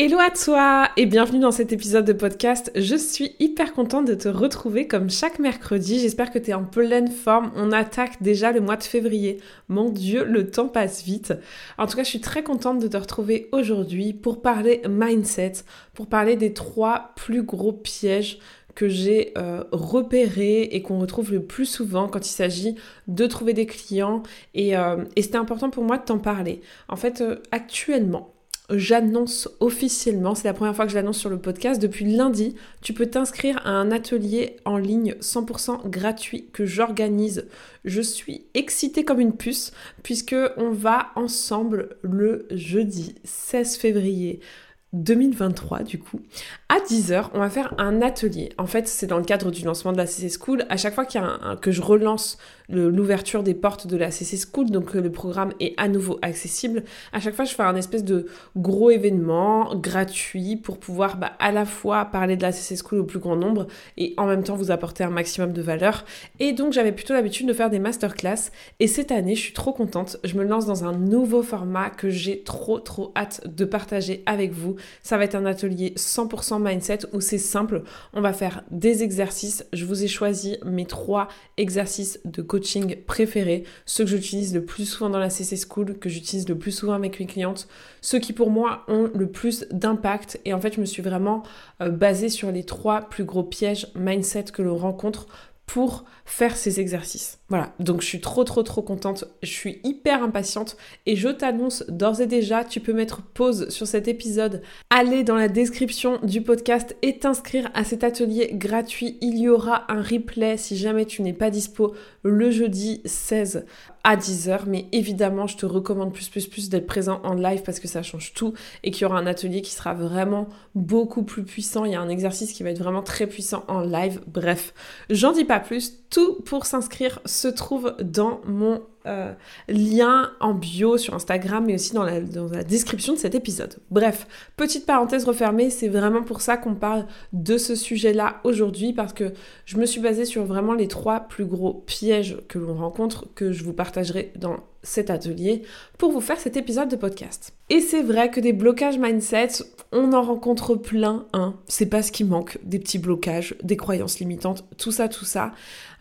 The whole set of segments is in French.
Hello à toi et bienvenue dans cet épisode de podcast. Je suis hyper contente de te retrouver comme chaque mercredi. J'espère que tu es en pleine forme. On attaque déjà le mois de février. Mon Dieu, le temps passe vite. En tout cas, je suis très contente de te retrouver aujourd'hui pour parler mindset, pour parler des trois plus gros pièges que j'ai euh, repérés et qu'on retrouve le plus souvent quand il s'agit de trouver des clients. Et, euh, c'était important pour moi de t'en parler. En fait, euh, actuellement, j'annonce officiellement, c'est la première fois que je l'annonce sur le podcast, depuis lundi, tu peux t'inscrire à un atelier en ligne 100% gratuit que j'organise. Je suis excitée comme une puce puisque on va ensemble le jeudi 16 février 2023 du coup. À 10h, on va faire un atelier. En fait, c'est dans le cadre du lancement de la CC School. À chaque fois y a un, que je relance l'ouverture des portes de la CC School, donc le programme est à nouveau accessible, à chaque fois je fais un espèce de gros événement gratuit pour pouvoir bah, à la fois parler de la CC School au plus grand nombre et en même temps vous apporter un maximum de valeur. Et donc j'avais plutôt l'habitude de faire des masterclass et cette année je suis trop contente, je me lance dans un nouveau format que j'ai trop trop hâte de partager avec vous. Ça va être un atelier 100% mindset où c'est simple, on va faire des exercices, je vous ai choisi mes trois exercices de coaching préférés, ceux que j'utilise le plus souvent dans la CC School, que j'utilise le plus souvent avec mes clientes, ceux qui pour moi ont le plus d'impact. Et en fait, je me suis vraiment euh, basée sur les trois plus gros pièges mindset que l'on rencontre pour faire ces exercices. Voilà, donc je suis trop trop trop contente, je suis hyper impatiente et je t'annonce d'ores et déjà, tu peux mettre pause sur cet épisode, aller dans la description du podcast et t'inscrire à cet atelier gratuit. Il y aura un replay si jamais tu n'es pas dispo le jeudi 16 à 10h, mais évidemment, je te recommande plus, plus, plus d'être présent en live parce que ça change tout et qu'il y aura un atelier qui sera vraiment beaucoup plus puissant. Il y a un exercice qui va être vraiment très puissant en live. Bref, j'en dis pas plus. Tout pour s'inscrire se trouve dans mon euh, lien en bio sur Instagram, mais aussi dans la, dans la description de cet épisode. Bref, petite parenthèse refermée, c'est vraiment pour ça qu'on parle de ce sujet-là aujourd'hui, parce que je me suis basée sur vraiment les trois plus gros pièges que l'on rencontre, que je vous partagerai dans cet atelier pour vous faire cet épisode de podcast. Et c'est vrai que des blocages mindset, on en rencontre plein, hein. C'est pas ce qui manque, des petits blocages, des croyances limitantes, tout ça, tout ça.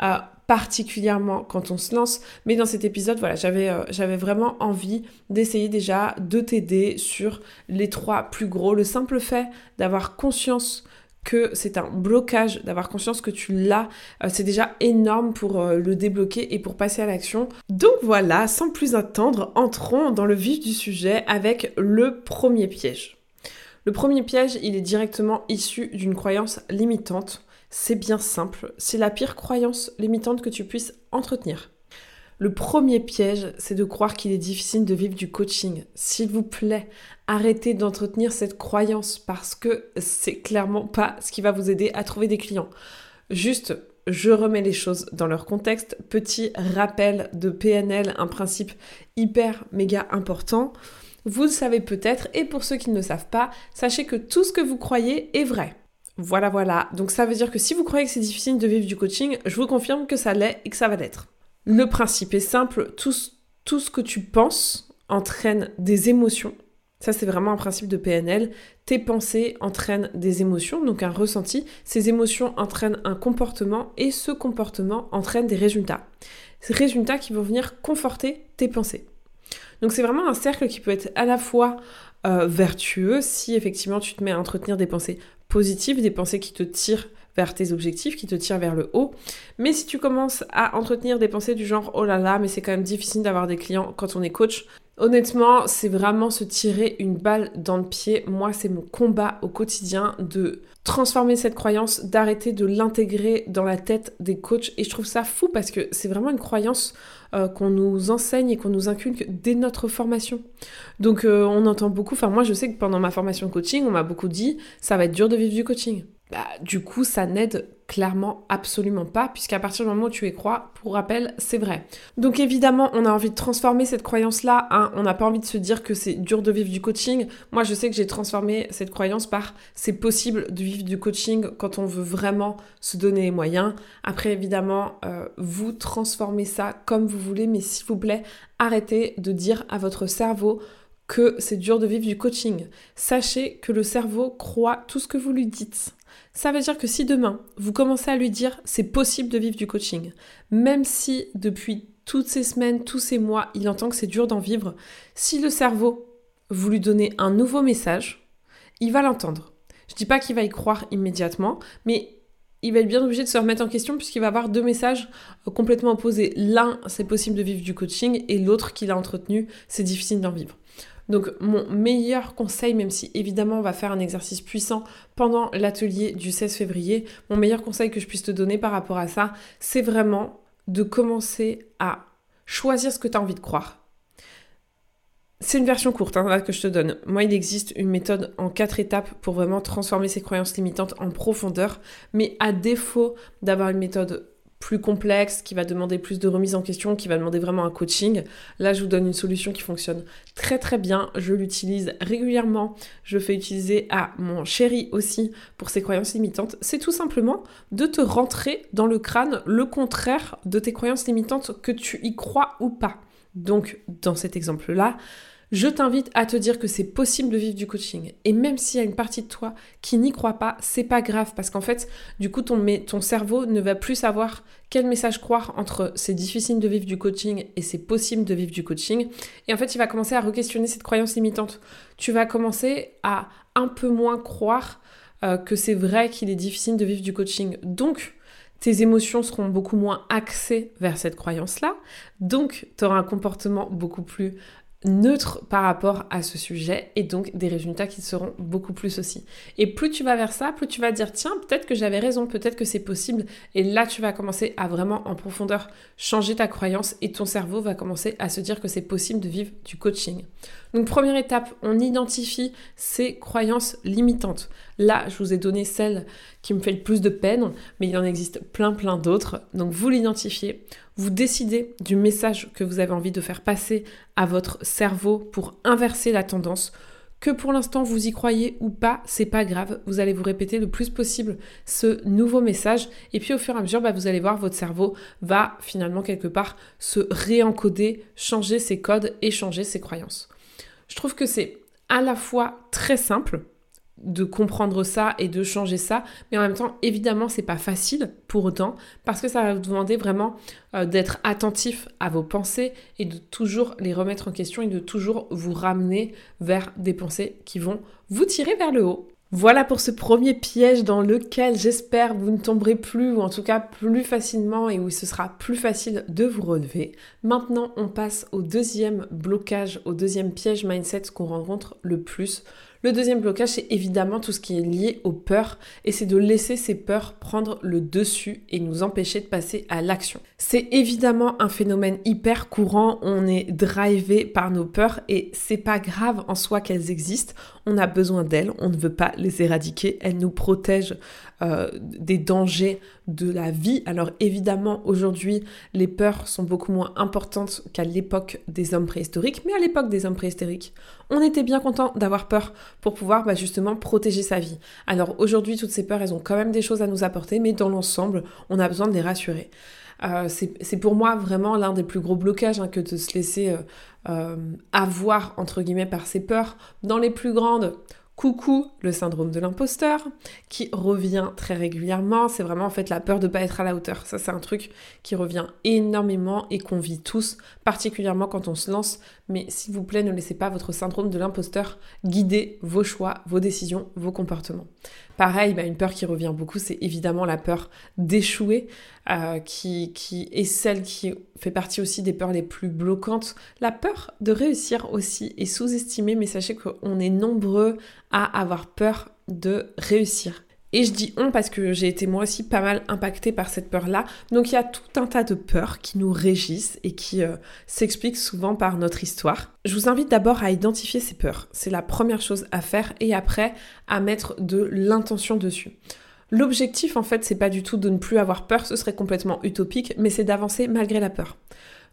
Euh, particulièrement quand on se lance. Mais dans cet épisode, voilà, j'avais euh, j'avais vraiment envie d'essayer déjà de t'aider sur les trois plus gros. Le simple fait d'avoir conscience que c'est un blocage, d'avoir conscience que tu l'as, euh, c'est déjà énorme pour euh, le débloquer et pour passer à l'action. Donc voilà, sans plus attendre, entrons dans le vif du sujet avec le premier piège. Le premier piège, il est directement issu d'une croyance limitante c'est bien simple. C'est la pire croyance limitante que tu puisses entretenir. Le premier piège, c'est de croire qu'il est difficile de vivre du coaching. S'il vous plaît, arrêtez d'entretenir cette croyance parce que c'est clairement pas ce qui va vous aider à trouver des clients. Juste, je remets les choses dans leur contexte. Petit rappel de PNL, un principe hyper méga important. Vous le savez peut-être, et pour ceux qui ne le savent pas, sachez que tout ce que vous croyez est vrai. Voilà, voilà. Donc ça veut dire que si vous croyez que c'est difficile de vivre du coaching, je vous confirme que ça l'est et que ça va l'être. Le principe est simple, tout, ce que tu penses entraîne des émotions. Ça, c'est vraiment un principe de PNL. Tes pensées entraînent des émotions, donc un ressenti. Ces émotions entraînent un comportement et ce comportement entraîne des résultats. Ces résultats qui vont venir conforter tes pensées. Donc c'est vraiment un cercle qui peut être à la fois euh, vertueux si effectivement tu te mets à entretenir des pensées positives, des pensées qui te tirent vers tes objectifs, qui te tirent vers le haut. Mais si tu commences à entretenir des pensées du genre oh là là, mais c'est quand même difficile d'avoir des clients quand on est coach, honnêtement, c'est vraiment se tirer une balle dans le pied. Moi, c'est mon combat au quotidien de transformer cette croyance, d'arrêter de l'intégrer dans la tête des coachs. Et je trouve ça fou parce que c'est vraiment une croyance euh, qu'on nous enseigne et qu'on nous inculque dès notre formation. Donc euh, on entend beaucoup, enfin moi je sais que pendant ma formation coaching, on m'a beaucoup dit, ça va être dur de vivre du coaching. Bah, du coup, ça n'aide clairement absolument pas, puisqu'à partir du moment où tu y crois, pour rappel, c'est vrai. Donc évidemment, on a envie de transformer cette croyance-là. Hein. On n'a pas envie de se dire que c'est dur de vivre du coaching. Moi, je sais que j'ai transformé cette croyance par c'est possible de vivre du coaching quand on veut vraiment se donner les moyens. Après, évidemment, euh, vous transformez ça comme vous voulez, mais s'il vous plaît, arrêtez de dire à votre cerveau que c'est dur de vivre du coaching. Sachez que le cerveau croit tout ce que vous lui dites. Ça veut dire que si demain, vous commencez à lui dire c'est possible de vivre du coaching, même si depuis toutes ces semaines, tous ces mois, il entend que c'est dur d'en vivre, si le cerveau, vous lui donnez un nouveau message, il va l'entendre. Je dis pas qu'il va y croire immédiatement, mais il va être bien obligé de se remettre en question puisqu'il va avoir deux messages complètement opposés. L'un, c'est possible de vivre du coaching, et l'autre qu'il a entretenu, c'est difficile d'en vivre. Donc mon meilleur conseil, même si évidemment on va faire un exercice puissant pendant l'atelier du 16 février, mon meilleur conseil que je puisse te donner par rapport à ça, c'est vraiment de commencer à choisir ce que tu as envie de croire. C'est une version courte hein, que je te donne. Moi, il existe une méthode en quatre étapes pour vraiment transformer ces croyances limitantes en profondeur. Mais à défaut d'avoir une méthode plus complexe, qui va demander plus de remise en question, qui va demander vraiment un coaching. Là, je vous donne une solution qui fonctionne très très bien. Je l'utilise régulièrement. Je fais utiliser à mon chéri aussi pour ses croyances limitantes. C'est tout simplement de te rentrer dans le crâne le contraire de tes croyances limitantes, que tu y crois ou pas. Donc, dans cet exemple-là, je t'invite à te dire que c'est possible de vivre du coaching. Et même s'il y a une partie de toi qui n'y croit pas, c'est pas grave parce qu'en fait, du coup, ton, cerveau ne va plus savoir quel message croire entre c'est difficile de vivre du coaching et c'est possible de vivre du coaching. Et en fait, il va commencer à re-questionner cette croyance limitante. Tu vas commencer à un peu moins croire euh, que c'est vrai qu'il est difficile de vivre du coaching. Donc, tes émotions seront beaucoup moins axées vers cette croyance-là. Donc, tu auras un comportement beaucoup plus neutre par rapport à ce sujet et donc des résultats qui seront beaucoup plus aussi. Et plus tu vas vers ça, plus tu vas dire tiens, peut-être que j'avais raison, peut-être que c'est possible et là tu vas commencer à vraiment en profondeur changer ta croyance et ton cerveau va commencer à se dire que c'est possible de vivre du coaching. Donc première étape, on identifie ces croyances limitantes. Là, je vous ai donné celle qui me fait le plus de peine, mais il en existe plein plein d'autres. Donc vous l'identifiez, vous décidez du message que vous avez envie de faire passer à votre cerveau pour inverser la tendance. Que pour l'instant vous y croyez ou pas, c'est pas grave. Vous allez vous répéter le plus possible ce nouveau message et puis au fur et à mesure, bah, vous allez voir votre cerveau va finalement quelque part se réencoder, changer ses codes et changer ses croyances. Je trouve que c'est à la fois très simple de comprendre ça et de changer ça, mais en même temps, évidemment, c'est pas facile pour autant parce que ça va vous demander vraiment euh, d'être attentif à vos pensées et de toujours les remettre en question et de toujours vous ramener vers des pensées qui vont vous tirer vers le haut. Voilà pour ce premier piège dans lequel j'espère vous ne tomberez plus ou en tout cas plus facilement et où ce sera plus facile de vous relever. Maintenant, on passe au deuxième blocage, au deuxième piège mindset qu'on rencontre le plus. Le deuxième blocage, c'est évidemment tout ce qui est lié aux peurs. Et c'est de laisser ces peurs prendre le dessus et nous empêcher de passer à l'action. C'est évidemment un phénomène hyper courant, on est drivé par nos peurs et c'est pas grave en soi qu'elles existent, on a besoin d'elles, on ne veut pas les éradiquer, elles nous protègent euh, des dangers de la vie. Alors évidemment, aujourd'hui, les peurs sont beaucoup moins importantes qu'à l'époque des hommes préhistoriques, mais à l'époque des hommes préhistoriques, on était bien content d'avoir peur pour pouvoir bah, justement protéger sa vie. Alors aujourd'hui, toutes ces peurs, elles ont quand même des choses à nous apporter, mais dans l'ensemble, on a besoin de les rassurer. Euh, c'est pour moi vraiment l'un des plus gros blocages hein, que de se laisser euh, avoir, entre guillemets, par ses peurs. Dans les plus grandes, Coucou, le syndrome de l'imposteur, qui revient très régulièrement. C'est vraiment en fait la peur de ne pas être à la hauteur. Ça, c'est un truc qui revient énormément et qu'on vit tous, particulièrement quand on se lance. Mais s'il vous plaît, ne laissez pas votre syndrome de l'imposteur guider vos choix, vos décisions, vos comportements. Pareil, bah, une peur qui revient beaucoup, c'est évidemment la peur d'échouer, euh, qui, qui est celle qui fait partie aussi des peurs les plus bloquantes. La peur de réussir aussi est sous-estimée, mais sachez qu'on est nombreux à avoir peur de réussir. Et je dis on parce que j'ai été moi aussi pas mal impactée par cette peur-là. Donc il y a tout un tas de peurs qui nous régissent et qui euh, s'expliquent souvent par notre histoire. Je vous invite d'abord à identifier ces peurs. C'est la première chose à faire et après à mettre de l'intention dessus. L'objectif en fait, c'est pas du tout de ne plus avoir peur, ce serait complètement utopique, mais c'est d'avancer malgré la peur.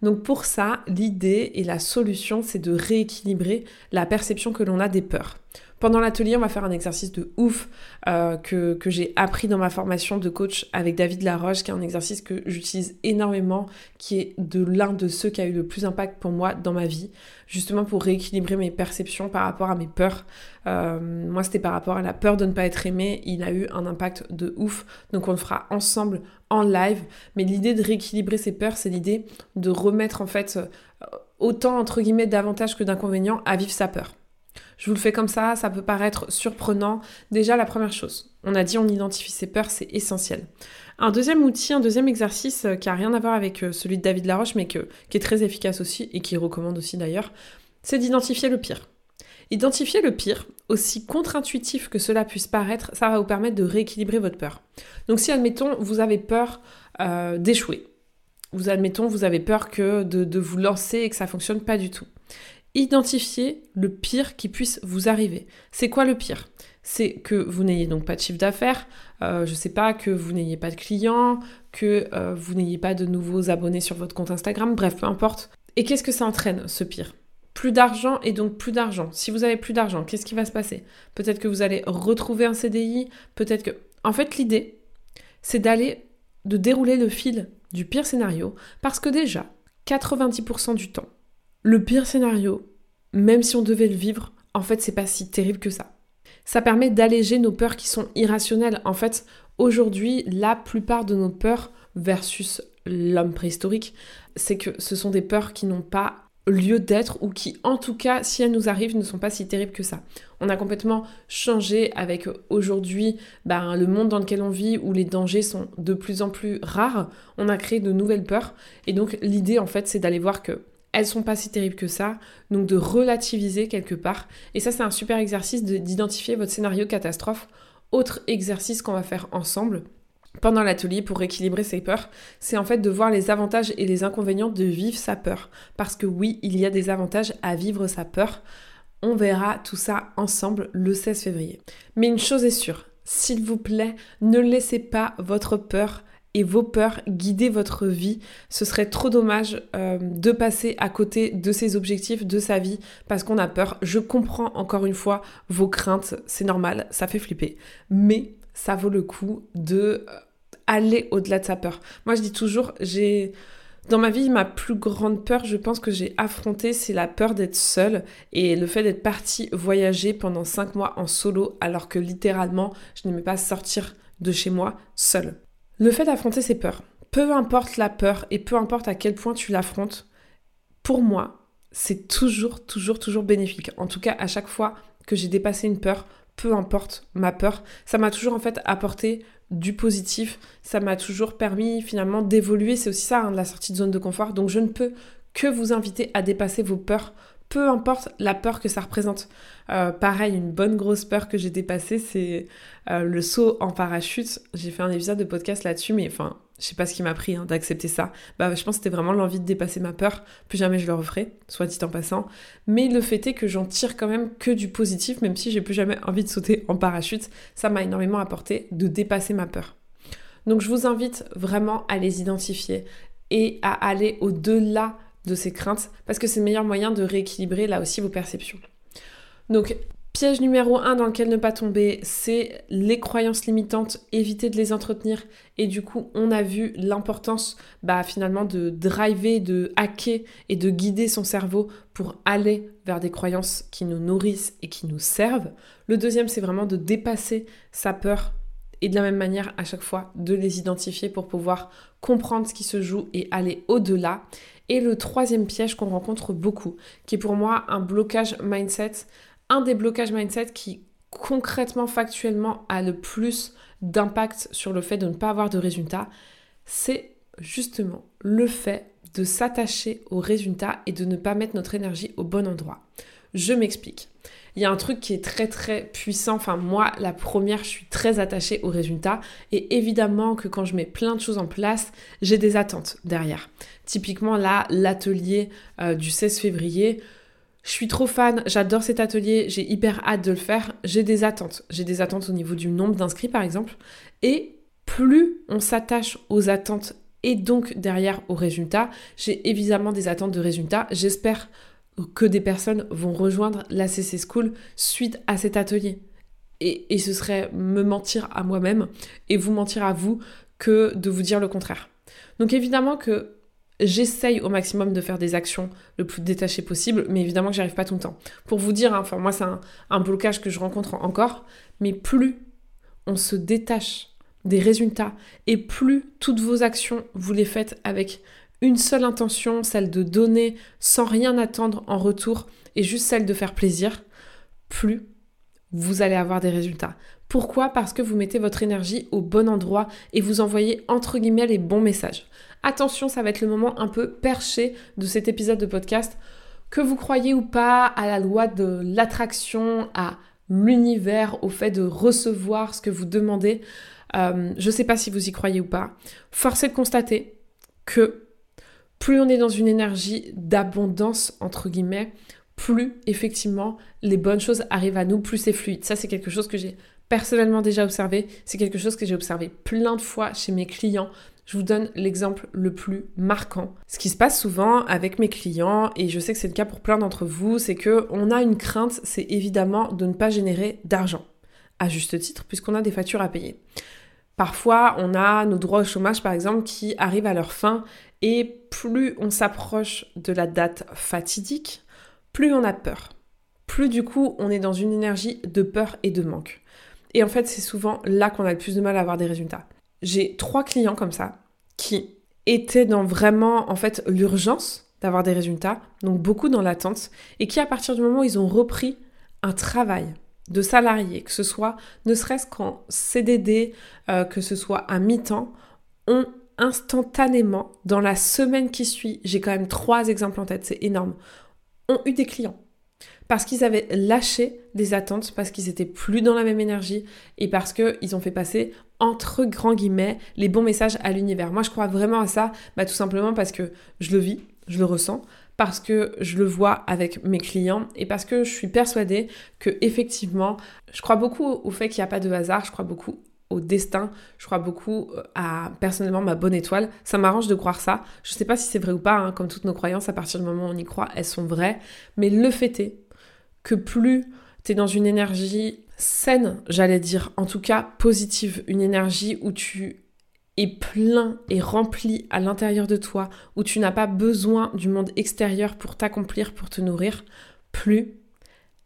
Donc pour ça, l'idée et la solution, c'est de rééquilibrer la perception que l'on a des peurs. Pendant l'atelier, on va faire un exercice de ouf euh, que, j'ai appris dans ma formation de coach avec David Laroche, qui est un exercice que j'utilise énormément, qui est de l'un de ceux qui a eu le plus d'impact pour moi dans ma vie, justement pour rééquilibrer mes perceptions par rapport à mes peurs. Euh, moi, c'était par rapport à la peur de ne pas être aimé. Il a eu un impact de ouf. Donc, on le fera ensemble en live. Mais l'idée de rééquilibrer ces peurs, c'est l'idée de remettre en fait euh, autant entre guillemets d'avantages que d'inconvénients à vivre sa peur. Je vous le fais comme ça, ça peut paraître surprenant. Déjà, la première chose, on a dit on identifie ses peurs, c'est essentiel. Un deuxième outil, un deuxième exercice euh, qui a rien à voir avec euh, celui de David Laroche, mais qui est très efficace aussi et qui recommande aussi d'ailleurs, c'est d'identifier le pire. Identifier le pire, aussi contre-intuitif que cela puisse paraître, ça va vous permettre de rééquilibrer votre peur. Donc si, admettons, vous avez peur euh, d'échouer, vous admettons, vous avez peur que de, vous lancer et que ça fonctionne pas du tout. Identifiez le pire qui puisse vous arriver. C'est quoi le pire? C'est que vous n'ayez donc pas de chiffre d'affaires, euh, je sais pas, que vous n'ayez pas de clients, que euh, vous n'ayez pas de nouveaux abonnés sur votre compte Instagram, bref, peu importe. Et qu'est-ce que ça entraîne, ce pire? Plus d'argent et donc plus d'argent. Si vous avez plus d'argent, qu'est-ce qui va se passer? Peut-être que vous allez retrouver un CDI, peut-être que... En fait, l'idée, c'est d'aller, de dérouler le fil du pire scénario, parce que déjà, 90% du temps, le pire scénario, même si on devait le vivre, en fait, c'est pas si terrible que ça. Ça permet d'alléger nos peurs qui sont irrationnelles. En fait, aujourd'hui, la plupart de nos peurs versus l'homme préhistorique, c'est que ce sont des peurs qui n'ont pas lieu d'être ou qui, en tout cas, si elles nous arrivent, ne sont pas si terribles que ça. On a complètement changé avec aujourd'hui ben, le monde dans lequel on vit où les dangers sont de plus en plus rares. On a créé de nouvelles peurs et donc l'idée en fait c'est d'aller voir que elles sont pas si terribles que ça, donc de relativiser quelque part. Et ça, c'est un super exercice d'identifier votre scénario catastrophe. Autre exercice qu'on va faire ensemble pendant l'atelier pour équilibrer ses peurs, c'est en fait de voir les avantages et les inconvénients de vivre sa peur. Parce que oui, il y a des avantages à vivre sa peur. On verra tout ça ensemble le 16 février. Mais une chose est sûre, s'il vous plaît, ne laissez pas votre peur et vos peurs guider votre vie. Ce serait trop dommage euh, de passer à côté de ses objectifs, de sa vie, parce qu'on a peur. Je comprends encore une fois vos craintes, c'est normal, ça fait flipper. Mais ça vaut le coup de euh, aller au-delà de sa peur. Moi je dis toujours, j'ai... Dans ma vie, ma plus grande peur, je pense que j'ai affronté, c'est la peur d'être seule et le fait d'être partie voyager pendant cinq mois en solo alors que littéralement, je n'aimais pas sortir de chez moi seule. Le fait d'affronter ses peurs, peu importe la peur et peu importe à quel point tu l'affrontes, pour moi, c'est toujours, toujours, toujours bénéfique. En tout cas, à chaque fois que j'ai dépassé une peur, peu importe ma peur, ça m'a toujours en fait apporté du positif, ça m'a toujours permis finalement d'évoluer, c'est aussi ça, hein, la sortie de zone de confort. Donc je ne peux que vous inviter à dépasser vos peurs peu importe la peur que ça représente. Euh, pareil, une bonne grosse peur que j'ai dépassée, c'est euh, le saut en parachute. J'ai fait un épisode de podcast là-dessus, mais enfin, je sais pas ce qui m'a pris hein, d'accepter ça. Bah, je pense que c'était vraiment l'envie de dépasser ma peur. Plus jamais je le referai, soit dit en passant. Mais le fait est que j'en tire quand même que du positif, même si j'ai plus jamais envie de sauter en parachute. Ça m'a énormément apporté de dépasser ma peur. Donc je vous invite vraiment à les identifier et à aller au-delà de ces craintes parce que c'est le meilleur moyen de rééquilibrer là aussi vos perceptions. Donc, piège numéro 1 dans lequel ne pas tomber, c'est les croyances limitantes, éviter de les entretenir. Et du coup, on a vu l'importance bah, finalement de driver, de hacker et de guider son cerveau pour aller vers des croyances qui nous nourrissent et qui nous servent. Le deuxième, c'est vraiment de dépasser sa peur et de la même manière à chaque fois de les identifier pour pouvoir comprendre ce qui se joue et aller au-delà. Et le troisième piège qu'on rencontre beaucoup, qui est pour moi un blocage mindset, un des blocages mindset qui concrètement, factuellement a le plus d'impact sur le fait de ne pas avoir de résultats, c'est justement le fait de s'attacher aux résultats et de ne pas mettre notre énergie au bon endroit. Je m'explique il y a un truc qui est très très puissant. Enfin, moi, la première, je suis très attachée aux résultats. Et évidemment que quand je mets plein de choses en place, j'ai des attentes derrière. Typiquement, là, l'atelier euh, du 16 février, je suis trop fan, j'adore cet atelier, j'ai hyper hâte de le faire, j'ai des attentes. J'ai des attentes au niveau du nombre d'inscrits par exemple. Et plus on s'attache aux attentes et donc derrière aux résultats, j'ai évidemment des attentes de résultats. J'espère que des personnes vont rejoindre la CC School suite à cet atelier. Et, ce serait me mentir à moi-même et vous mentir à vous que de vous dire le contraire. Donc évidemment que j'essaye au maximum de faire des actions le plus détachées possible, mais évidemment que j'y arrive pas tout le temps. Pour vous dire, hein, enfin moi c'est un, blocage que je rencontre encore, mais plus on se détache des résultats et plus toutes vos actions vous les faites avec une seule intention, celle de donner sans rien attendre en retour et juste celle de faire plaisir, plus vous allez avoir des résultats. Pourquoi? Parce que vous mettez votre énergie au bon endroit et vous envoyez entre guillemets les bons messages. Attention, ça va être le moment un peu perché de cet épisode de podcast. Que vous croyez ou pas à la loi de l'attraction, à l'univers, au fait de recevoir ce que vous demandez, euh, je ne sais pas si vous y croyez ou pas. Force est de constater que plus on est dans une énergie d'abondance, entre guillemets, plus effectivement les bonnes choses arrivent à nous, plus c'est fluide. Ça, c'est quelque chose que j'ai personnellement déjà observé. C'est quelque chose que j'ai observé plein de fois chez mes clients. Je vous donne l'exemple le plus marquant. Ce qui se passe souvent avec mes clients, et je sais que c'est le cas pour plein d'entre vous, c'est que on a une crainte, c'est évidemment de ne pas générer d'argent. À juste titre, puisqu'on a des factures à payer. Parfois, on a nos droits au chômage, par exemple, qui arrivent à leur fin, et plus on s'approche de la date fatidique, plus on a peur. Plus du coup, on est dans une énergie de peur et de manque. Et en fait, c'est souvent là qu'on a le plus de mal à avoir des résultats. J'ai trois clients comme ça qui étaient dans vraiment en fait l'urgence d'avoir des résultats, donc beaucoup dans l'attente, et qui à partir du moment où ils ont repris un travail de salarié, que ce soit ne serait-ce qu'en CDD, euh, que ce soit à mi-temps, ont instantanément, dans la semaine qui suit, j'ai quand même trois exemples en tête, c'est énorme, ont eu des clients parce qu'ils avaient lâché des attentes, parce qu'ils étaient plus dans la même énergie et parce qu'ils ont fait passer entre grands guillemets les bons messages à l'univers. Moi je crois vraiment à ça, bah, tout simplement parce que je le vis, je le ressens, parce que je le vois avec mes clients et parce que je suis persuadée que effectivement, je crois beaucoup au fait qu'il n'y a pas de hasard, je crois beaucoup destin, je crois beaucoup euh, à personnellement ma bonne étoile. Ça m'arrange de croire ça. Je ne sais pas si c'est vrai ou pas, hein, comme toutes nos croyances, à partir du moment où on y croit, elles sont vraies. Mais le fait est que plus tu es dans une énergie saine, j'allais dire, en tout cas positive, une énergie où tu es plein et rempli à l'intérieur de toi, où tu n'as pas besoin du monde extérieur pour t'accomplir, pour te nourrir, plus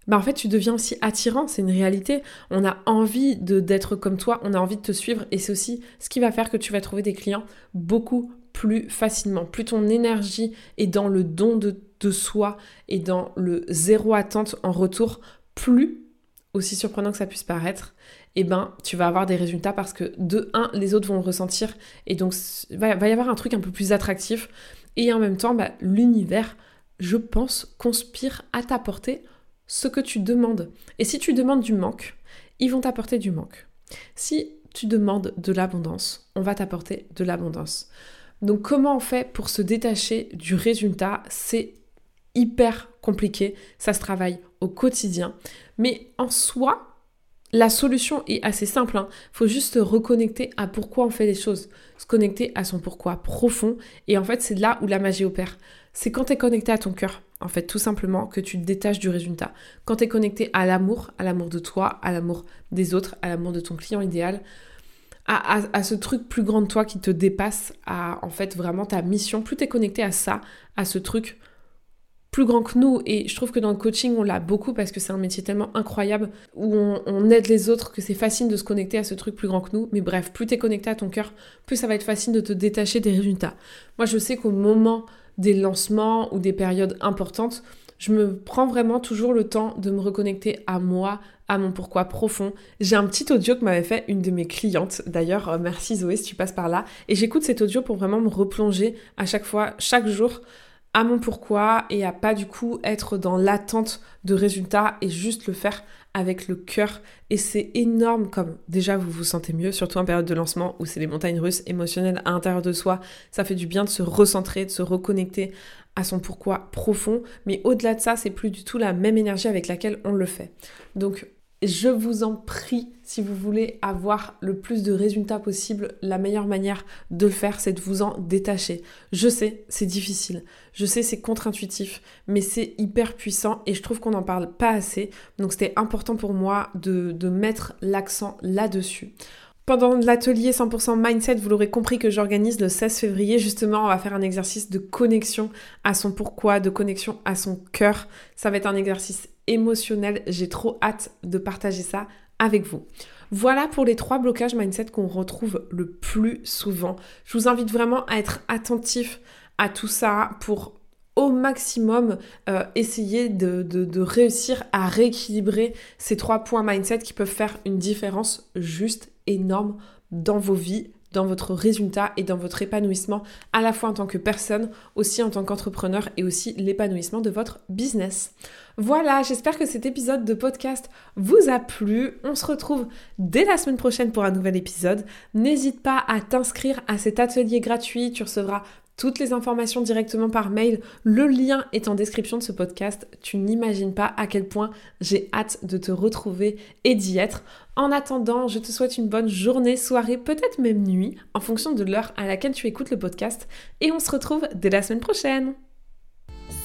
bah en fait tu deviens aussi attirant, c'est une réalité. On a envie d'être comme toi, on a envie de te suivre et c'est aussi ce qui va faire que tu vas trouver des clients beaucoup plus facilement. Plus ton énergie est dans le don de soi et dans le zéro attente en retour, plus, aussi surprenant que ça puisse paraître, eh ben, tu vas avoir des résultats parce que de un, les autres vont le ressentir et donc il va, y avoir un truc un peu plus attractif et en même temps, bah, l'univers, je pense, conspire à t'apporter ce que tu demandes. Et si tu demandes du manque, ils vont t'apporter du manque. Si tu demandes de l'abondance, on va t'apporter de l'abondance. Donc comment on fait pour se détacher du résultat? C'est hyper compliqué, ça se travaille au quotidien. Mais en soi, la solution est assez simple. Il hein. faut juste se reconnecter à pourquoi on fait les choses, se connecter à son pourquoi profond. Et en fait, c'est là où la magie opère. C'est quand tu es connecté à ton cœur, en fait, tout simplement, que tu te détaches du résultat. Quand tu es connecté à l'amour, à l'amour de toi, à l'amour des autres, à l'amour de ton client idéal, à, ce truc plus grand de toi qui te dépasse, à en fait vraiment ta mission, plus tu es connecté à ça, à ce truc plus grand que nous. Et je trouve que dans le coaching, on l'a beaucoup parce que c'est un métier tellement incroyable où on, aide les autres que c'est facile de se connecter à ce truc plus grand que nous. Mais bref, plus tu es connecté à ton cœur, plus ça va être facile de te détacher des résultats. Moi, je sais qu'au moment des lancements ou des périodes importantes, je me prends vraiment toujours le temps de me reconnecter à moi, à mon pourquoi profond. J'ai un petit audio que m'avait fait une de mes clientes, d'ailleurs, euh, merci Zoé si tu passes par là, et j'écoute cet audio pour vraiment me replonger à chaque fois, chaque jour à mon pourquoi et à pas du coup être dans l'attente de résultats et juste le faire avec le cœur. Et c'est énorme comme déjà vous vous sentez mieux, surtout en période de lancement où c'est les montagnes russes émotionnelles à l'intérieur de soi. Ça fait du bien de se recentrer, de se reconnecter à son pourquoi profond, mais au-delà de ça, c'est plus du tout la même énergie avec laquelle on le fait. Donc je vous en prie, si vous voulez avoir le plus de résultats possible, la meilleure manière de le faire, c'est de vous en détacher. Je sais, c'est difficile. Je sais, c'est contre-intuitif, mais c'est hyper puissant et je trouve qu'on n'en parle pas assez. Donc c'était important pour moi de, de mettre l'accent là-dessus. Pendant l'atelier 100% mindset, vous l'aurez compris que j'organise le 16 février. Justement, on va faire un exercice de connexion à son pourquoi, de connexion à son cœur. Ça va être un exercice émotionnel. J'ai trop hâte de partager ça avec vous. Voilà pour les trois blocages mindset qu'on retrouve le plus souvent. Je vous invite vraiment à être attentif à tout ça pour au maximum euh, essayer de, de, réussir à rééquilibrer ces trois points mindset qui peuvent faire une différence juste énorme dans vos vies, dans votre résultat et dans votre épanouissement, à la fois en tant que personne, aussi en tant qu'entrepreneur et aussi l'épanouissement de votre business. Voilà, j'espère que cet épisode de podcast vous a plu. On se retrouve dès la semaine prochaine pour un nouvel épisode. N'hésite pas à t'inscrire à cet atelier gratuit. Tu recevras toutes les informations directement par mail. Le lien est en description de ce podcast. Tu n'imagines pas à quel point j'ai hâte de te retrouver et d'y être. En attendant, je te souhaite une bonne journée, soirée, peut-être même nuit, en fonction de l'heure à laquelle tu écoutes le podcast. Et on se retrouve dès la semaine prochaine.